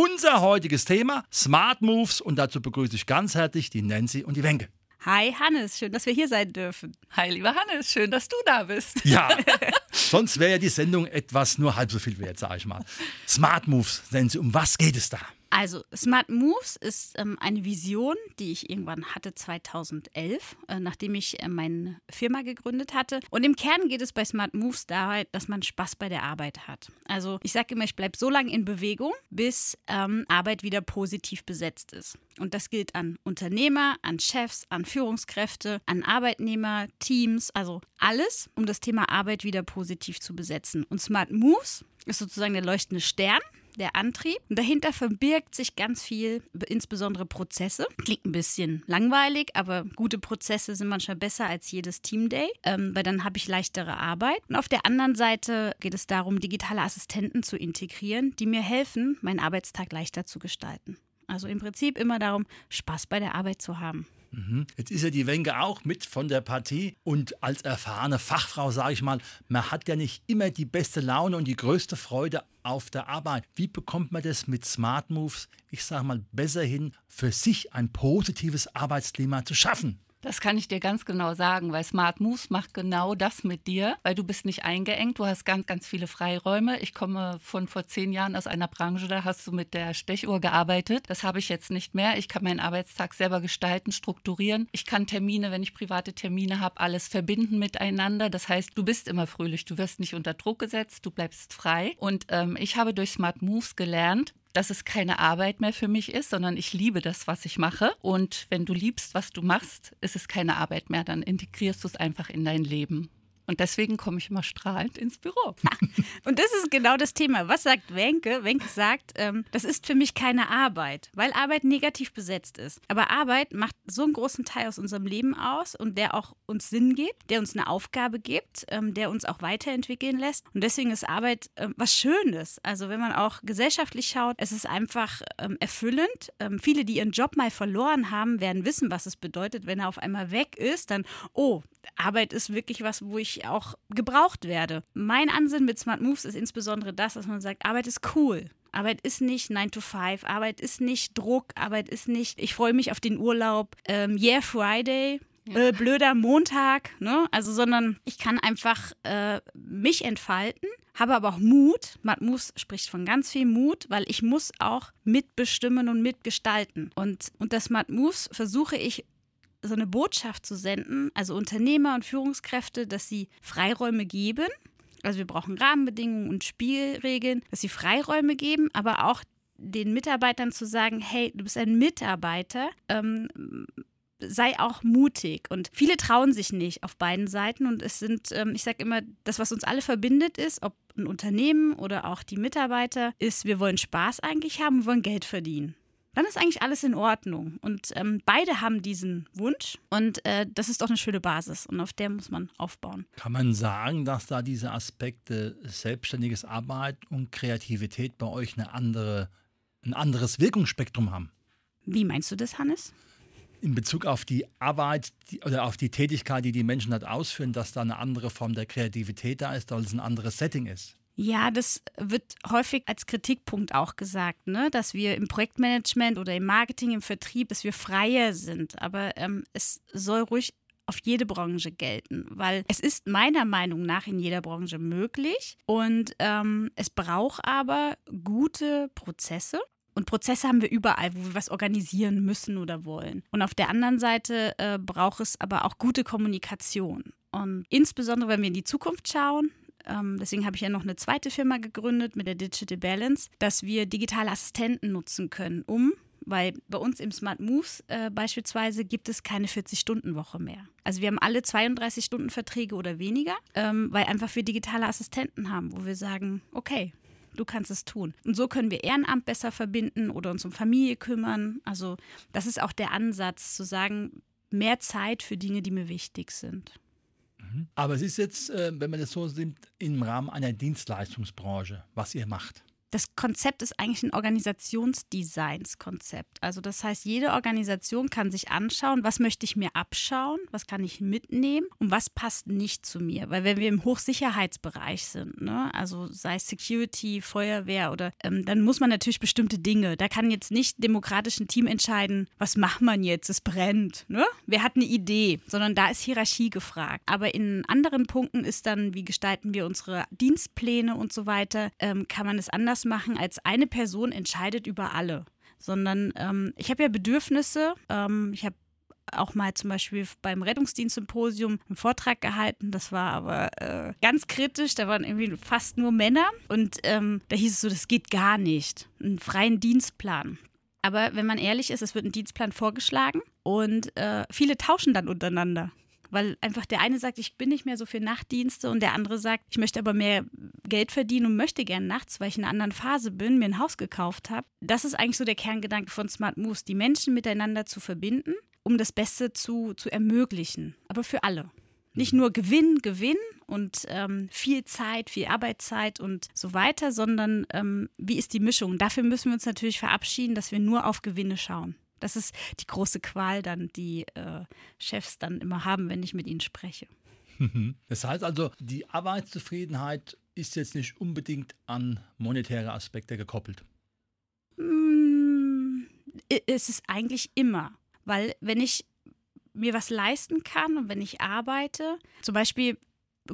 Unser heutiges Thema Smart Moves und dazu begrüße ich ganz herzlich die Nancy und die Wenke. Hi Hannes, schön, dass wir hier sein dürfen. Hi lieber Hannes, schön, dass du da bist. Ja, sonst wäre ja die Sendung etwas nur halb so viel wert, sage ich mal. Smart Moves, Nancy, um was geht es da? Also Smart Moves ist ähm, eine Vision, die ich irgendwann hatte 2011, äh, nachdem ich äh, meine Firma gegründet hatte. Und im Kern geht es bei Smart Moves darum, dass man Spaß bei der Arbeit hat. Also ich sage immer, ich bleibe so lange in Bewegung, bis ähm, Arbeit wieder positiv besetzt ist. Und das gilt an Unternehmer, an Chefs, an Führungskräfte, an Arbeitnehmer, Teams, also alles, um das Thema Arbeit wieder positiv zu besetzen. Und Smart Moves ist sozusagen der leuchtende Stern der Antrieb. Dahinter verbirgt sich ganz viel, insbesondere Prozesse. Klingt ein bisschen langweilig, aber gute Prozesse sind manchmal besser als jedes Teamday, ähm, weil dann habe ich leichtere Arbeit. Und auf der anderen Seite geht es darum, digitale Assistenten zu integrieren, die mir helfen, meinen Arbeitstag leichter zu gestalten. Also im Prinzip immer darum, Spaß bei der Arbeit zu haben. Mhm. Jetzt ist ja die Wenke auch mit von der Partie und als erfahrene Fachfrau sage ich mal, man hat ja nicht immer die beste Laune und die größte Freude auf der Arbeit. Wie bekommt man das mit Smart Moves, ich sage mal, besser hin, für sich ein positives Arbeitsklima zu schaffen? Das kann ich dir ganz genau sagen, weil Smart Moves macht genau das mit dir, weil du bist nicht eingeengt, du hast ganz, ganz viele Freiräume. Ich komme von vor zehn Jahren aus einer Branche, da hast du mit der Stechuhr gearbeitet. Das habe ich jetzt nicht mehr. Ich kann meinen Arbeitstag selber gestalten, strukturieren. Ich kann Termine, wenn ich private Termine habe, alles verbinden miteinander. Das heißt, du bist immer fröhlich, du wirst nicht unter Druck gesetzt, du bleibst frei. Und ähm, ich habe durch Smart Moves gelernt, dass es keine Arbeit mehr für mich ist, sondern ich liebe das, was ich mache. Und wenn du liebst, was du machst, ist es keine Arbeit mehr. Dann integrierst du es einfach in dein Leben. Und deswegen komme ich immer strahlend ins Büro. Und das ist genau das Thema. Was sagt Wenke? Wenke sagt, ähm, das ist für mich keine Arbeit, weil Arbeit negativ besetzt ist. Aber Arbeit macht so einen großen Teil aus unserem Leben aus und der auch uns Sinn gibt, der uns eine Aufgabe gibt, ähm, der uns auch weiterentwickeln lässt. Und deswegen ist Arbeit ähm, was Schönes. Also wenn man auch gesellschaftlich schaut, es ist einfach ähm, erfüllend. Ähm, viele, die ihren Job mal verloren haben, werden wissen, was es bedeutet, wenn er auf einmal weg ist. Dann, oh, Arbeit ist wirklich was, wo ich auch gebraucht werde. Mein Ansinn mit Smart Moves ist insbesondere das, dass man sagt, Arbeit ist cool. Arbeit ist nicht 9 to 5, Arbeit ist nicht Druck, Arbeit ist nicht, ich freue mich auf den Urlaub, ähm, yeah, Friday, äh, blöder Montag, ne? Also, sondern ich kann einfach äh, mich entfalten, habe aber auch Mut. Matt Moves spricht von ganz viel Mut, weil ich muss auch mitbestimmen und mitgestalten. Und, und das Matt Moves versuche ich so eine Botschaft zu senden, also Unternehmer und Führungskräfte, dass sie Freiräume geben. Also wir brauchen Rahmenbedingungen und Spielregeln, dass sie Freiräume geben, aber auch den Mitarbeitern zu sagen, hey, du bist ein Mitarbeiter, ähm, sei auch mutig. Und viele trauen sich nicht auf beiden Seiten. Und es sind, ähm, ich sage immer, das, was uns alle verbindet, ist, ob ein Unternehmen oder auch die Mitarbeiter, ist, wir wollen Spaß eigentlich haben, wir wollen Geld verdienen dann ist eigentlich alles in Ordnung. Und ähm, beide haben diesen Wunsch und äh, das ist doch eine schöne Basis und auf der muss man aufbauen. Kann man sagen, dass da diese Aspekte selbstständiges Arbeit und Kreativität bei euch eine andere, ein anderes Wirkungsspektrum haben? Wie meinst du das, Hannes? in Bezug auf die Arbeit die, oder auf die Tätigkeit, die die Menschen dort ausführen, dass da eine andere Form der Kreativität da ist, weil es ein anderes Setting ist. Ja, das wird häufig als Kritikpunkt auch gesagt, ne? dass wir im Projektmanagement oder im Marketing, im Vertrieb, dass wir freier sind. Aber ähm, es soll ruhig auf jede Branche gelten, weil es ist meiner Meinung nach in jeder Branche möglich und ähm, es braucht aber gute Prozesse. Und Prozesse haben wir überall, wo wir was organisieren müssen oder wollen. Und auf der anderen Seite äh, braucht es aber auch gute Kommunikation. Und insbesondere, wenn wir in die Zukunft schauen, ähm, deswegen habe ich ja noch eine zweite Firma gegründet mit der Digital Balance, dass wir digitale Assistenten nutzen können, um weil bei uns im Smart Moves äh, beispielsweise gibt es keine 40-Stunden-Woche mehr. Also wir haben alle 32-Stunden-Verträge oder weniger, ähm, weil einfach wir digitale Assistenten haben, wo wir sagen, okay, du kannst es tun. Und so können wir Ehrenamt besser verbinden oder uns um Familie kümmern. Also das ist auch der Ansatz, zu sagen, mehr Zeit für Dinge, die mir wichtig sind. Mhm. Aber es ist jetzt, äh, wenn man das so sieht, im Rahmen einer Dienstleistungsbranche, was ihr macht das Konzept ist eigentlich ein Organisationsdesigns-Konzept. Also das heißt, jede Organisation kann sich anschauen, was möchte ich mir abschauen, was kann ich mitnehmen und was passt nicht zu mir. Weil wenn wir im Hochsicherheitsbereich sind, ne, also sei es Security, Feuerwehr oder ähm, dann muss man natürlich bestimmte Dinge. Da kann jetzt nicht demokratisch ein Team entscheiden, was macht man jetzt, es brennt. Ne? Wer hat eine Idee, sondern da ist Hierarchie gefragt. Aber in anderen Punkten ist dann, wie gestalten wir unsere Dienstpläne und so weiter, ähm, kann man es anders anders machen, als eine Person entscheidet über alle. Sondern ähm, ich habe ja Bedürfnisse. Ähm, ich habe auch mal zum Beispiel beim Rettungsdienstsymposium einen Vortrag gehalten. Das war aber äh, ganz kritisch. Da waren irgendwie fast nur Männer. Und ähm, da hieß es so, das geht gar nicht. Einen freien Dienstplan. Aber wenn man ehrlich ist, es wird ein Dienstplan vorgeschlagen und äh, viele tauschen dann untereinander weil einfach der eine sagt, ich bin nicht mehr so für Nachtdienste und der andere sagt, ich möchte aber mehr Geld verdienen und möchte gern nachts, weil ich in einer anderen Phase bin, mir ein Haus gekauft habe. Das ist eigentlich so der Kerngedanke von Smart Moves, die Menschen miteinander zu verbinden, um das Beste zu, zu ermöglichen, aber für alle. Nicht nur Gewinn, Gewinn und ähm, viel Zeit, viel Arbeitszeit und so weiter, sondern ähm, wie ist die Mischung? Dafür müssen wir uns natürlich verabschieden, dass wir nur auf Gewinne schauen. Das ist die große Qual dann, die äh, Chefs dann immer haben, wenn ich mit ihnen spreche. Das heißt also, die Arbeitszufriedenheit ist jetzt nicht unbedingt an monetäre Aspekte gekoppelt. Mm, es ist eigentlich immer, weil wenn ich mir was leisten kann und wenn ich arbeite, zum Beispiel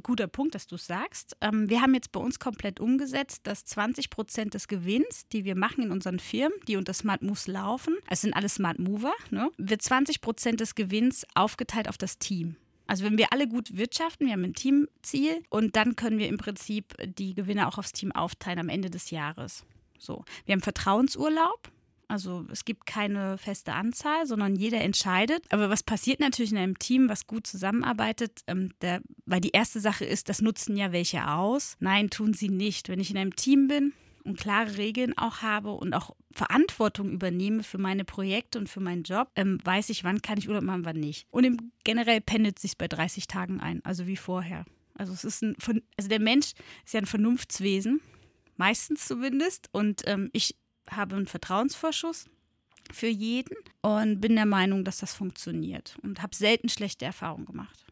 guter Punkt, dass du es sagst. Ähm, wir haben jetzt bei uns komplett umgesetzt, dass 20 Prozent des Gewinns, die wir machen in unseren Firmen, die unter Smart Moves laufen, es sind alle Smart Mover, ne, wird 20 Prozent des Gewinns aufgeteilt auf das Team. Also wenn wir alle gut wirtschaften, wir haben ein Teamziel und dann können wir im Prinzip die Gewinne auch aufs Team aufteilen am Ende des Jahres. So, wir haben Vertrauensurlaub. Also es gibt keine feste Anzahl, sondern jeder entscheidet. Aber was passiert natürlich in einem Team, was gut zusammenarbeitet? Ähm, der, weil die erste Sache ist, das nutzen ja welche aus. Nein, tun sie nicht. Wenn ich in einem Team bin und klare Regeln auch habe und auch Verantwortung übernehme für meine Projekte und für meinen Job, ähm, weiß ich, wann kann ich Urlaub machen, wann nicht. Und im, generell pendelt sich bei 30 Tagen ein, also wie vorher. Also es ist ein, also der Mensch ist ja ein Vernunftswesen, meistens zumindest. Und ähm, ich habe einen Vertrauensvorschuss für jeden und bin der Meinung, dass das funktioniert und habe selten schlechte Erfahrungen gemacht.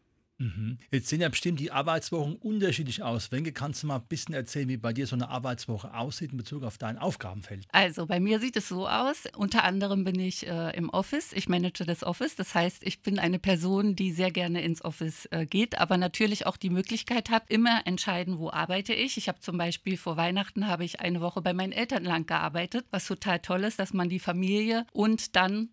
Mhm. Jetzt sehen ja bestimmt die Arbeitswochen unterschiedlich aus. Wenke, kannst du mal ein bisschen erzählen, wie bei dir so eine Arbeitswoche aussieht in Bezug auf dein Aufgabenfeld? Also bei mir sieht es so aus. Unter anderem bin ich äh, im Office. Ich manage das Office. Das heißt, ich bin eine Person, die sehr gerne ins Office äh, geht, aber natürlich auch die Möglichkeit hat, immer entscheiden, wo arbeite ich. Ich habe zum Beispiel vor Weihnachten habe ich eine Woche bei meinen Eltern lang gearbeitet, was total toll ist, dass man die Familie und dann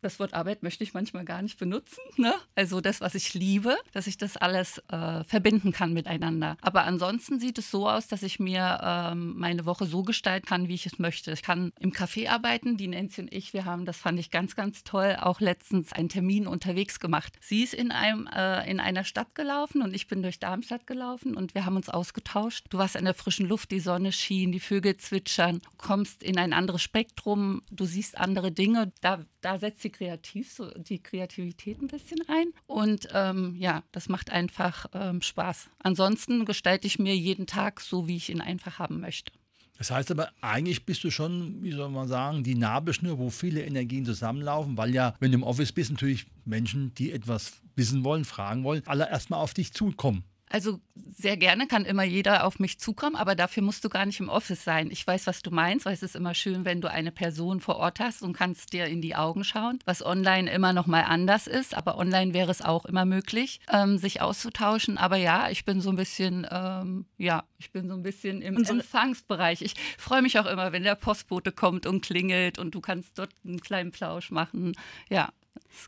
das Wort Arbeit möchte ich manchmal gar nicht benutzen. Ne? Also das, was ich liebe, dass ich das alles äh, verbinden kann miteinander. Aber ansonsten sieht es so aus, dass ich mir ähm, meine Woche so gestalten kann, wie ich es möchte. Ich kann im Café arbeiten. Die Nancy und ich, wir haben, das fand ich ganz, ganz toll, auch letztens einen Termin unterwegs gemacht. Sie ist in, einem, äh, in einer Stadt gelaufen und ich bin durch Darmstadt gelaufen und wir haben uns ausgetauscht. Du warst in der frischen Luft, die Sonne schien, die Vögel zwitschern, kommst in ein anderes Spektrum, du siehst andere Dinge. Da, da setzt sie kreativ, so die Kreativität ein bisschen ein. Und ähm, ja, das macht einfach ähm, Spaß. Ansonsten gestalte ich mir jeden Tag so, wie ich ihn einfach haben möchte. Das heißt aber, eigentlich bist du schon, wie soll man sagen, die Nabelschnur, wo viele Energien zusammenlaufen, weil ja, wenn du im Office bist, natürlich Menschen, die etwas wissen wollen, fragen wollen, alle erstmal auf dich zukommen. Also sehr gerne kann immer jeder auf mich zukommen, aber dafür musst du gar nicht im Office sein. Ich weiß, was du meinst, weil es ist immer schön, wenn du eine Person vor Ort hast und kannst dir in die Augen schauen, was online immer noch mal anders ist. Aber online wäre es auch immer möglich, ähm, sich auszutauschen. Aber ja, ich bin so ein bisschen, ähm, ja, ich bin so ein bisschen im Unsere Empfangsbereich. Ich freue mich auch immer, wenn der Postbote kommt und klingelt und du kannst dort einen kleinen Plausch machen. Ja.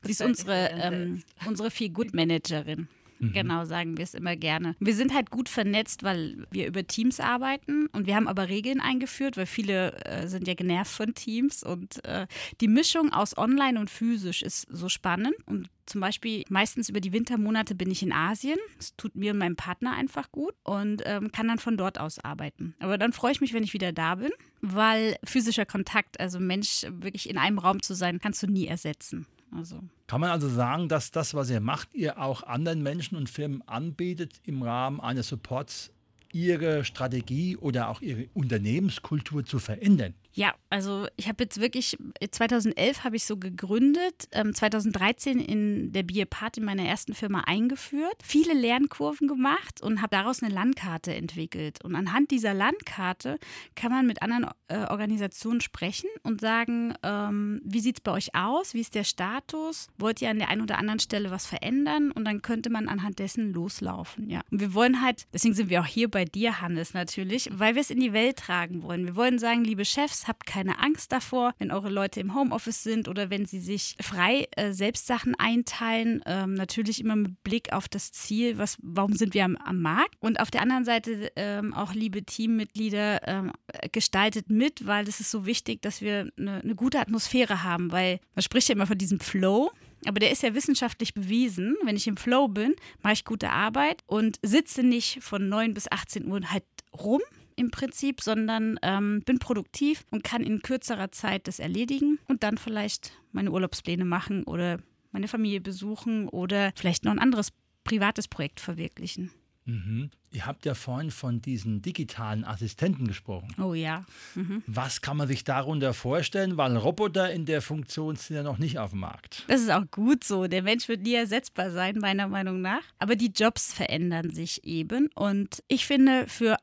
Sie ist unsere, ähm, unsere Feel Good Managerin. Genau, sagen wir es immer gerne. Wir sind halt gut vernetzt, weil wir über Teams arbeiten und wir haben aber Regeln eingeführt, weil viele äh, sind ja genervt von Teams und äh, die Mischung aus online und physisch ist so spannend und zum Beispiel meistens über die Wintermonate bin ich in Asien. Das tut mir und meinem Partner einfach gut und ähm, kann dann von dort aus arbeiten. Aber dann freue ich mich, wenn ich wieder da bin, weil physischer Kontakt, also Mensch wirklich in einem Raum zu sein, kannst du nie ersetzen. Also. Kann man also sagen, dass das, was ihr macht, ihr auch anderen Menschen und Firmen anbietet im Rahmen eines Supports, ihre Strategie oder auch ihre Unternehmenskultur zu verändern? Ja, also ich habe jetzt wirklich, 2011 habe ich so gegründet, ähm, 2013 in der Bierpart in meiner ersten Firma eingeführt, viele Lernkurven gemacht und habe daraus eine Landkarte entwickelt. Und anhand dieser Landkarte kann man mit anderen äh, Organisationen sprechen und sagen, ähm, wie sieht es bei euch aus, wie ist der Status, wollt ihr an der einen oder anderen Stelle was verändern und dann könnte man anhand dessen loslaufen. Ja. Und wir wollen halt, deswegen sind wir auch hier bei dir, Hannes, natürlich, weil wir es in die Welt tragen wollen. Wir wollen sagen, liebe Chefs, habt keine Angst davor, wenn eure Leute im Homeoffice sind oder wenn sie sich frei äh, selbst Sachen einteilen. Ähm, natürlich immer mit Blick auf das Ziel, was, warum sind wir am, am Markt? Und auf der anderen Seite ähm, auch liebe Teammitglieder, ähm, gestaltet mit, weil es ist so wichtig, dass wir eine, eine gute Atmosphäre haben, weil man spricht ja immer von diesem Flow. Aber der ist ja wissenschaftlich bewiesen. Wenn ich im Flow bin, mache ich gute Arbeit und sitze nicht von 9 bis 18 Uhr halt rum, im Prinzip, sondern ähm, bin produktiv und kann in kürzerer Zeit das erledigen und dann vielleicht meine Urlaubspläne machen oder meine Familie besuchen oder vielleicht noch ein anderes privates Projekt verwirklichen. Mhm. Ihr habt ja vorhin von diesen digitalen Assistenten gesprochen. Oh ja. Mhm. Was kann man sich darunter vorstellen? Weil Roboter in der Funktion sind ja noch nicht auf dem Markt. Das ist auch gut so. Der Mensch wird nie ersetzbar sein, meiner Meinung nach. Aber die Jobs verändern sich eben. Und ich finde, für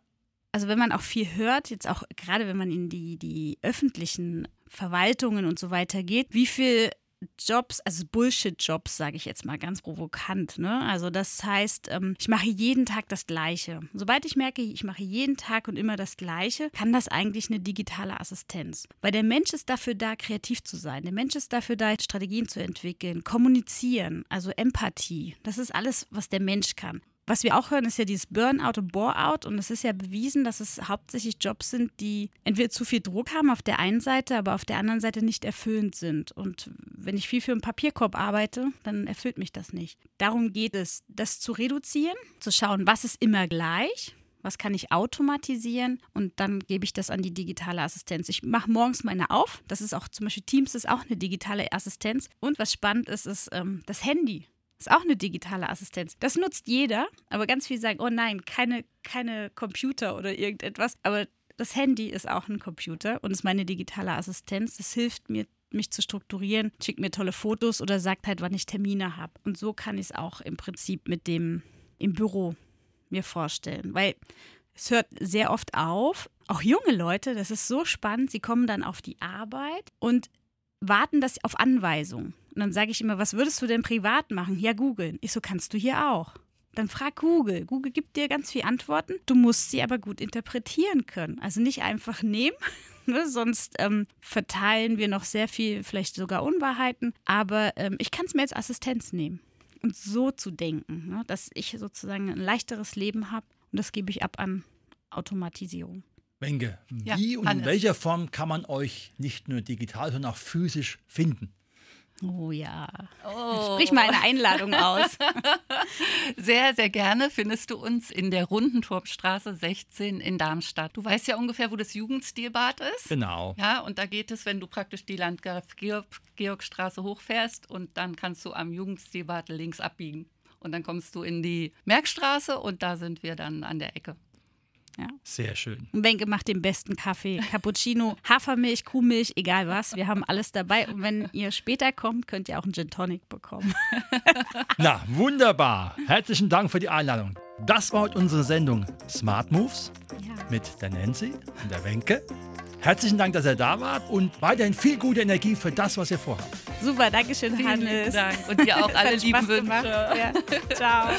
also wenn man auch viel hört, jetzt auch gerade wenn man in die, die öffentlichen Verwaltungen und so weiter geht, wie viel Jobs, also Bullshit-Jobs, sage ich jetzt mal ganz provokant. Ne? Also das heißt, ähm, ich mache jeden Tag das Gleiche. Sobald ich merke, ich mache jeden Tag und immer das Gleiche, kann das eigentlich eine digitale Assistenz. Weil der Mensch ist dafür da, kreativ zu sein. Der Mensch ist dafür da, Strategien zu entwickeln, kommunizieren, also Empathie. Das ist alles, was der Mensch kann. Was wir auch hören, ist ja dieses Burnout und Boreout. Und es ist ja bewiesen, dass es hauptsächlich Jobs sind, die entweder zu viel Druck haben auf der einen Seite, aber auf der anderen Seite nicht erfüllend sind. Und wenn ich viel für einen Papierkorb arbeite, dann erfüllt mich das nicht. Darum geht es, das zu reduzieren, zu schauen, was ist immer gleich. Was kann ich automatisieren? Und dann gebe ich das an die digitale Assistenz. Ich mache morgens meine auf. Das ist auch zum Beispiel Teams ist auch eine digitale Assistenz. Und was spannend ist, ist ähm, das Handy. Ist auch eine digitale Assistenz. Das nutzt jeder, aber ganz viele sagen, oh nein, keine, keine Computer oder irgendetwas. Aber das Handy ist auch ein Computer und ist meine digitale Assistenz. Das hilft mir, mich zu strukturieren, schickt mir tolle Fotos oder sagt halt, wann ich Termine habe. Und so kann ich es auch im Prinzip mit dem im Büro mir vorstellen. Weil es hört sehr oft auf, auch junge Leute, das ist so spannend, sie kommen dann auf die Arbeit und warten das auf Anweisung. Und dann sage ich immer, was würdest du denn privat machen? Ja, googeln. Ich so, kannst du hier auch. Dann frag Google. Google gibt dir ganz viele Antworten. Du musst sie aber gut interpretieren können. Also nicht einfach nehmen, ne? sonst ähm, verteilen wir noch sehr viel, vielleicht sogar Unwahrheiten. Aber ähm, ich kann es mir als Assistenz nehmen. Und so zu denken, ne? dass ich sozusagen ein leichteres Leben habe. Und das gebe ich ab an Automatisierung. Wenke, wie ja, und in welcher Form kann man euch nicht nur digital, sondern auch physisch finden? Oh ja. Oh. Sprich mal eine Einladung aus. sehr, sehr gerne findest du uns in der Rundenturmstraße 16 in Darmstadt. Du weißt ja ungefähr, wo das Jugendstilbad ist. Genau. Ja, und da geht es, wenn du praktisch die Landgraf Georgstraße hochfährst und dann kannst du am Jugendstilbad links abbiegen. Und dann kommst du in die Merkstraße und da sind wir dann an der Ecke. Ja. Sehr schön. Und Wenke macht den besten Kaffee. Cappuccino, Hafermilch, Kuhmilch, egal was. Wir haben alles dabei. Und wenn ihr später kommt, könnt ihr auch einen Gin Tonic bekommen. Na, wunderbar. Herzlichen Dank für die Einladung. Das war heute unsere Sendung Smart Moves ja. mit der Nancy und der Wenke. Herzlichen Dank, dass ihr da wart und weiterhin viel gute Energie für das, was ihr vorhabt. Super, Dankeschön, Vielen Hannes. Dank. Und dir auch alle lieben Wünsche. Ja. Ciao.